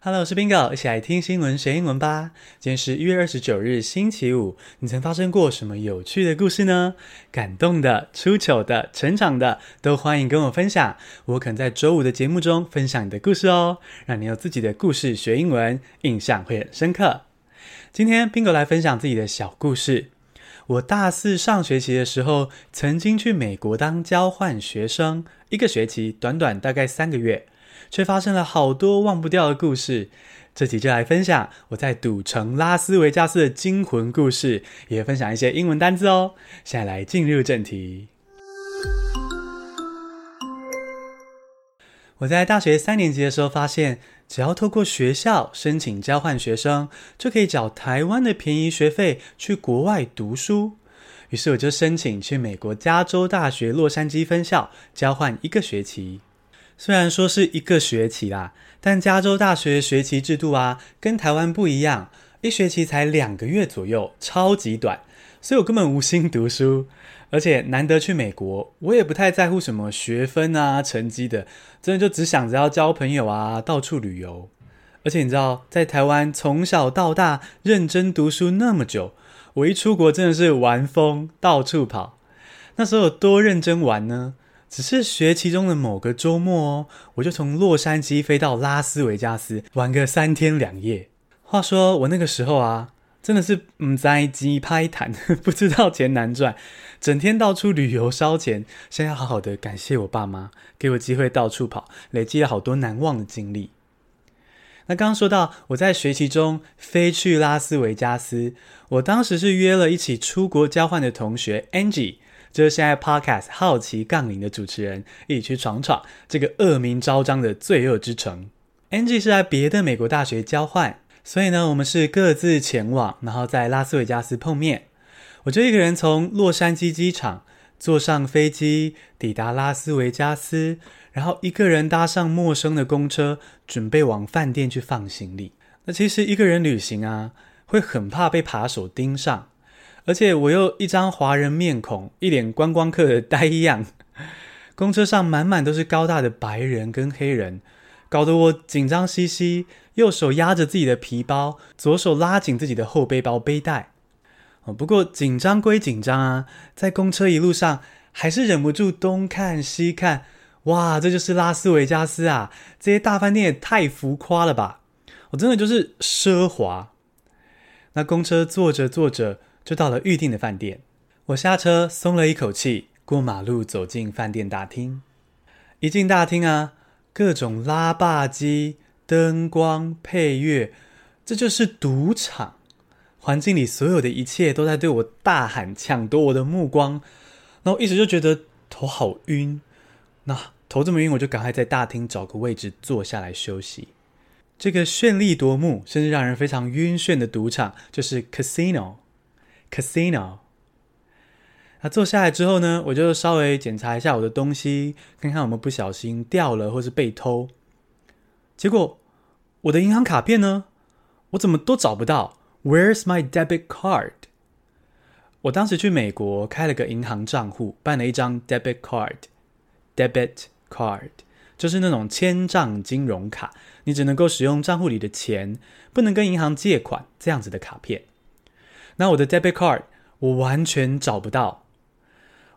Hello，我是 Bingo，一起来听新闻学英文吧。今天是一月二十九日，星期五。你曾发生过什么有趣的故事呢？感动的、出糗的、成长的，都欢迎跟我分享。我可能在周五的节目中分享你的故事哦，让你有自己的故事学英文，印象会很深刻。今天 Bingo 来分享自己的小故事。我大四上学期的时候，曾经去美国当交换学生，一个学期，短短大概三个月。却发生了好多忘不掉的故事，这集就来分享我在赌城拉斯维加斯的惊魂故事，也分享一些英文单字哦。现在来进入正题。我在大学三年级的时候发现，只要透过学校申请交换学生，就可以缴台湾的便宜学费去国外读书。于是我就申请去美国加州大学洛杉矶分校交换一个学期。虽然说是一个学期啦，但加州大学学期制度啊，跟台湾不一样，一学期才两个月左右，超级短，所以我根本无心读书，而且难得去美国，我也不太在乎什么学分啊、成绩的，真的就只想着要交朋友啊，到处旅游。而且你知道，在台湾从小到大认真读书那么久，我一出国真的是玩疯，到处跑。那时候有多认真玩呢？只是学期中的某个周末哦，我就从洛杉矶飞到拉斯维加斯玩个三天两夜。话说我那个时候啊，真的是唔在机拍谈，不知道钱难赚，整天到处旅游烧钱。现在要好好的感谢我爸妈，给我机会到处跑，累积了好多难忘的经历。那刚刚说到我在学期中飞去拉斯维加斯，我当时是约了一起出国交换的同学 Angie。就是现在 Podcast 好奇杠铃的主持人，一起去闯闯这个恶名昭彰的罪恶之城。Angie 是在别的美国大学交换，所以呢，我们是各自前往，然后在拉斯维加斯碰面。我就一个人从洛杉矶机场坐上飞机，抵达拉斯维加斯，然后一个人搭上陌生的公车，准备往饭店去放行李。那其实一个人旅行啊，会很怕被扒手盯上。而且我又一张华人面孔，一脸观光客的呆样。公车上满满都是高大的白人跟黑人，搞得我紧张兮兮，右手压着自己的皮包，左手拉紧自己的后背包背带。哦，不过紧张归紧张啊，在公车一路上还是忍不住东看西看。哇，这就是拉斯维加斯啊！这些大饭店也太浮夸了吧！我真的就是奢华。那公车坐着坐着。就到了预定的饭店，我下车松了一口气，过马路走进饭店大厅。一进大厅啊，各种拉霸机、灯光、配乐，这就是赌场。环境里所有的一切都在对我大喊，抢夺我的目光。然后一直就觉得头好晕，那头这么晕，我就赶快在大厅找个位置坐下来休息。这个绚丽夺目，甚至让人非常晕眩的赌场，就是 casino。Casino。那坐下来之后呢，我就稍微检查一下我的东西，看看有没有不小心掉了或是被偷。结果我的银行卡片呢，我怎么都找不到。Where's my debit card？我当时去美国开了个银行账户，办了一张 debit card。Debit card 就是那种千账金融卡，你只能够使用账户里的钱，不能跟银行借款这样子的卡片。那我的 debit card 我完全找不到，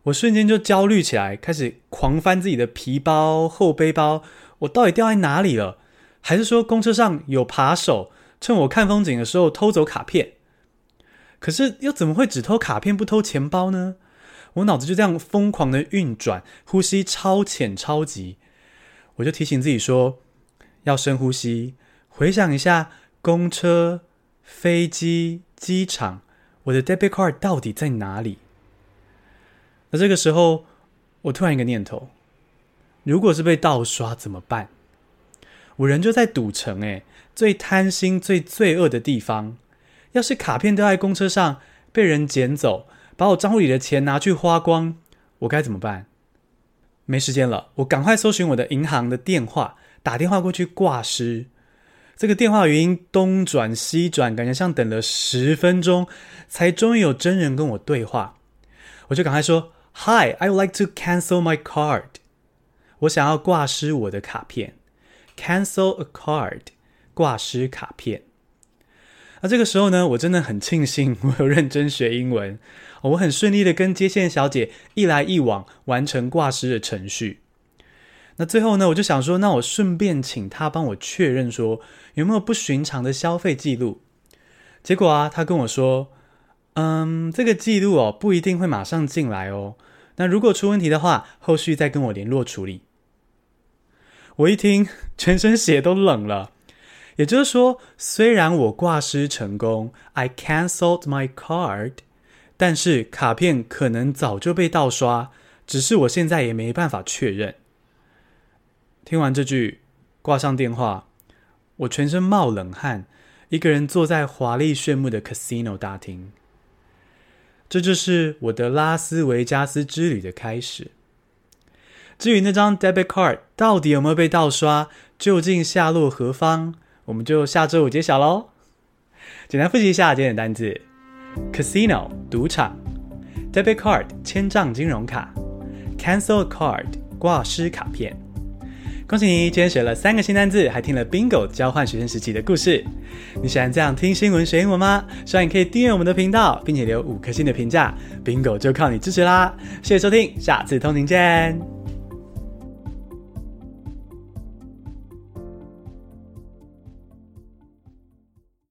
我瞬间就焦虑起来，开始狂翻自己的皮包、后背包，我到底掉在哪里了？还是说公车上有扒手趁我看风景的时候偷走卡片？可是又怎么会只偷卡片不偷钱包呢？我脑子就这样疯狂的运转，呼吸超浅超急，我就提醒自己说要深呼吸，回想一下公车、飞机、机场。我的 debit card 到底在哪里？那这个时候，我突然一个念头：如果是被盗刷怎么办？我人就在赌城，诶，最贪心、最罪恶的地方。要是卡片掉在公车上，被人捡走，把我账户里的钱拿去花光，我该怎么办？没时间了，我赶快搜寻我的银行的电话，打电话过去挂失。这个电话语音东转西转，感觉像等了十分钟，才终于有真人跟我对话。我就赶快说：“Hi, I would like to cancel my card。”我想要挂失我的卡片。Cancel a card 挂失卡片。那这个时候呢，我真的很庆幸我有认真学英文，我很顺利的跟接线小姐一来一往完成挂失的程序。那最后呢，我就想说，那我顺便请他帮我确认说有没有不寻常的消费记录。结果啊，他跟我说，嗯，这个记录哦不一定会马上进来哦。那如果出问题的话，后续再跟我联络处理。我一听，全身血都冷了。也就是说，虽然我挂失成功，I cancelled my card，但是卡片可能早就被盗刷，只是我现在也没办法确认。听完这句，挂上电话，我全身冒冷汗，一个人坐在华丽炫目的 casino 大厅。这就是我的拉斯维加斯之旅的开始。至于那张 debit card 到底有没有被盗刷，究竟下落何方？我们就下周五揭晓喽。简单复习一下今天的单字：casino 赌场，debit card 千账金融卡，cancel card 挂失卡片。恭喜你，今天学了三个新单字，还听了 Bingo 交换学生时期的故事。你喜欢这样听新闻学英文吗？希望你可以订阅我们的频道，并且留五颗星的评价。Bingo 就靠你支持啦！谢谢收听，下次通勤见。